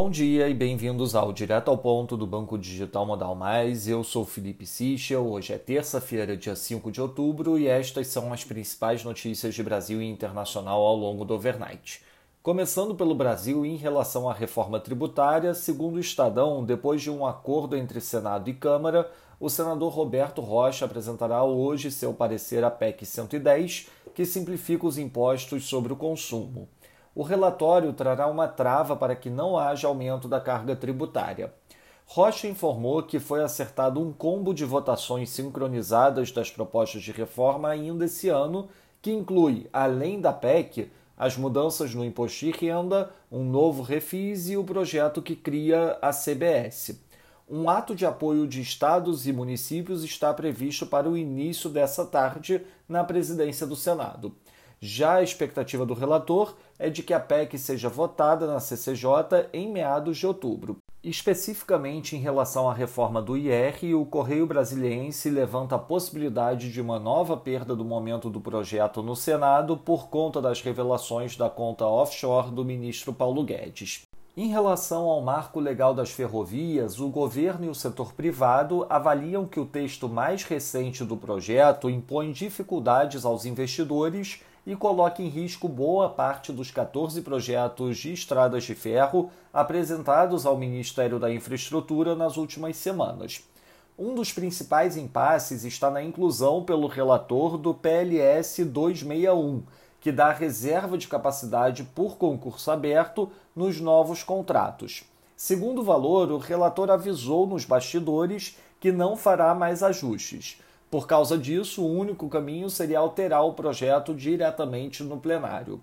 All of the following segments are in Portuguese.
Bom dia e bem-vindos ao Direto ao Ponto do Banco Digital Modal Mais. Eu sou Felipe Sichel. Hoje é terça-feira, dia 5 de outubro, e estas são as principais notícias de Brasil e internacional ao longo do overnight. Começando pelo Brasil, em relação à reforma tributária, segundo o Estadão, depois de um acordo entre Senado e Câmara, o senador Roberto Rocha apresentará hoje seu parecer à PEC 110, que simplifica os impostos sobre o consumo o relatório trará uma trava para que não haja aumento da carga tributária. Rocha informou que foi acertado um combo de votações sincronizadas das propostas de reforma ainda esse ano, que inclui, além da PEC, as mudanças no imposto de renda, um novo refis e o projeto que cria a CBS. Um ato de apoio de estados e municípios está previsto para o início dessa tarde na presidência do Senado. Já a expectativa do relator é de que a PEC seja votada na CCJ em meados de outubro. Especificamente em relação à reforma do IR, o Correio Brasiliense levanta a possibilidade de uma nova perda do momento do projeto no Senado por conta das revelações da conta offshore do ministro Paulo Guedes. Em relação ao marco legal das ferrovias, o governo e o setor privado avaliam que o texto mais recente do projeto impõe dificuldades aos investidores e coloca em risco boa parte dos 14 projetos de estradas de ferro apresentados ao Ministério da Infraestrutura nas últimas semanas. Um dos principais impasses está na inclusão pelo relator do PLS 261, que dá reserva de capacidade por concurso aberto nos novos contratos. Segundo o valor, o relator avisou nos bastidores que não fará mais ajustes. Por causa disso, o único caminho seria alterar o projeto diretamente no plenário.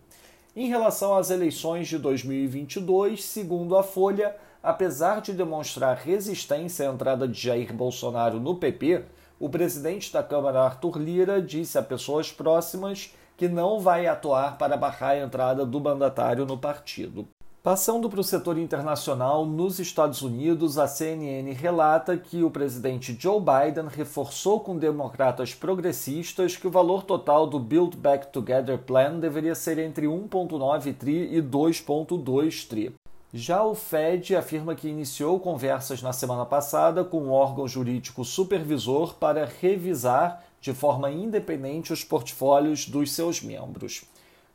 Em relação às eleições de 2022, segundo a Folha, apesar de demonstrar resistência à entrada de Jair Bolsonaro no PP, o presidente da Câmara, Arthur Lira, disse a pessoas próximas que não vai atuar para barrar a entrada do mandatário no partido. Passando para o setor internacional, nos Estados Unidos, a CNN relata que o presidente Joe Biden reforçou com democratas progressistas que o valor total do Build Back Together Plan deveria ser entre 1,9 tri e 2,2 tri. Já o Fed afirma que iniciou conversas na semana passada com o um órgão jurídico supervisor para revisar de forma independente os portfólios dos seus membros.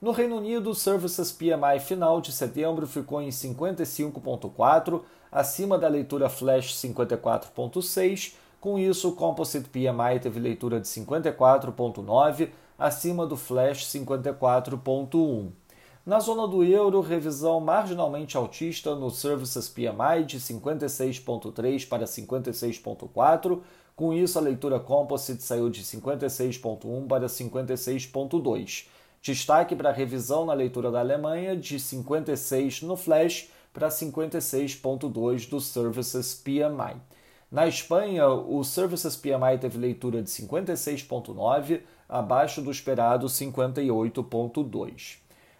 No Reino Unido, o Services PMI final de setembro ficou em 55,4, acima da leitura flash 54,6. Com isso, o Composite PMI teve leitura de 54,9, acima do flash 54,1. Na zona do euro, revisão marginalmente altista no Services PMI de 56,3 para 56,4. Com isso, a leitura Composite saiu de 56,1 para 56,2. Destaque para a revisão na leitura da Alemanha de 56 no flash para 56.2 do Services PMI. Na Espanha, o Services PMI teve leitura de 56.9, abaixo do esperado 58.2.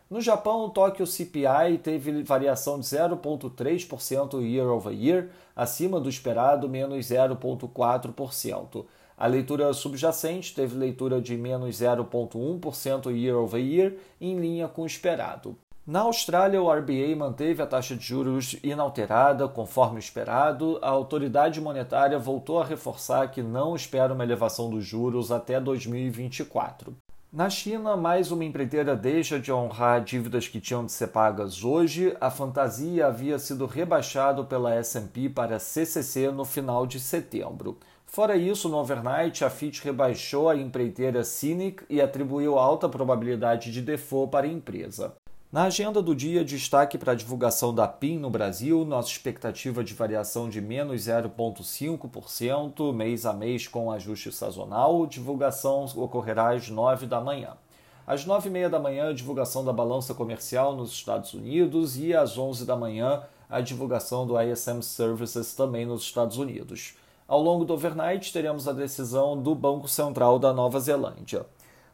No Japão, o Tokyo CPI teve variação de 0,3% year over year, acima do esperado menos 0,4%. A leitura subjacente teve leitura de menos 0,1% year over year, em linha com o esperado. Na Austrália, o RBA manteve a taxa de juros inalterada, conforme esperado. A autoridade monetária voltou a reforçar que não espera uma elevação dos juros até 2024. Na China, mais uma empreiteira deixa de honrar dívidas que tinham de ser pagas hoje. A fantasia havia sido rebaixado pela S&P para CCC no final de setembro. Fora isso, no overnight, a Fitch rebaixou a empreiteira Cynic e atribuiu alta probabilidade de default para a empresa. Na agenda do dia, destaque para a divulgação da PIN no Brasil, nossa expectativa de variação de menos 0,5% mês a mês com ajuste sazonal. Divulgação ocorrerá às 9 da manhã. Às 9h30 da manhã, a divulgação da balança comercial nos Estados Unidos e às 11 da manhã, a divulgação do ISM Services também nos Estados Unidos. Ao longo do overnight, teremos a decisão do Banco Central da Nova Zelândia.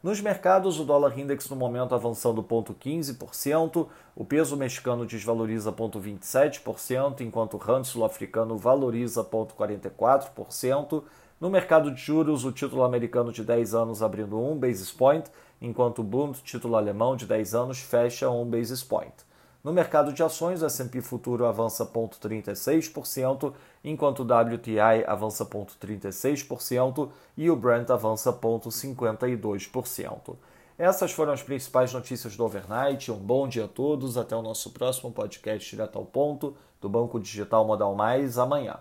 Nos mercados, o dólar index no momento avançando 0,15%, o peso mexicano desvaloriza 0,27%, enquanto o rand sul-africano valoriza 0,44%. No mercado de juros, o título americano de 10 anos abrindo 1 basis point, enquanto o Bund, título alemão de 10 anos, fecha 1 basis point. No mercado de ações, o S&P futuro avança 0,36%, enquanto o WTI avança 0,36% e o Brent avança 0,52%. Essas foram as principais notícias do overnight. Um bom dia a todos. Até o nosso próximo podcast direto ao ponto do Banco Digital Modal Mais amanhã.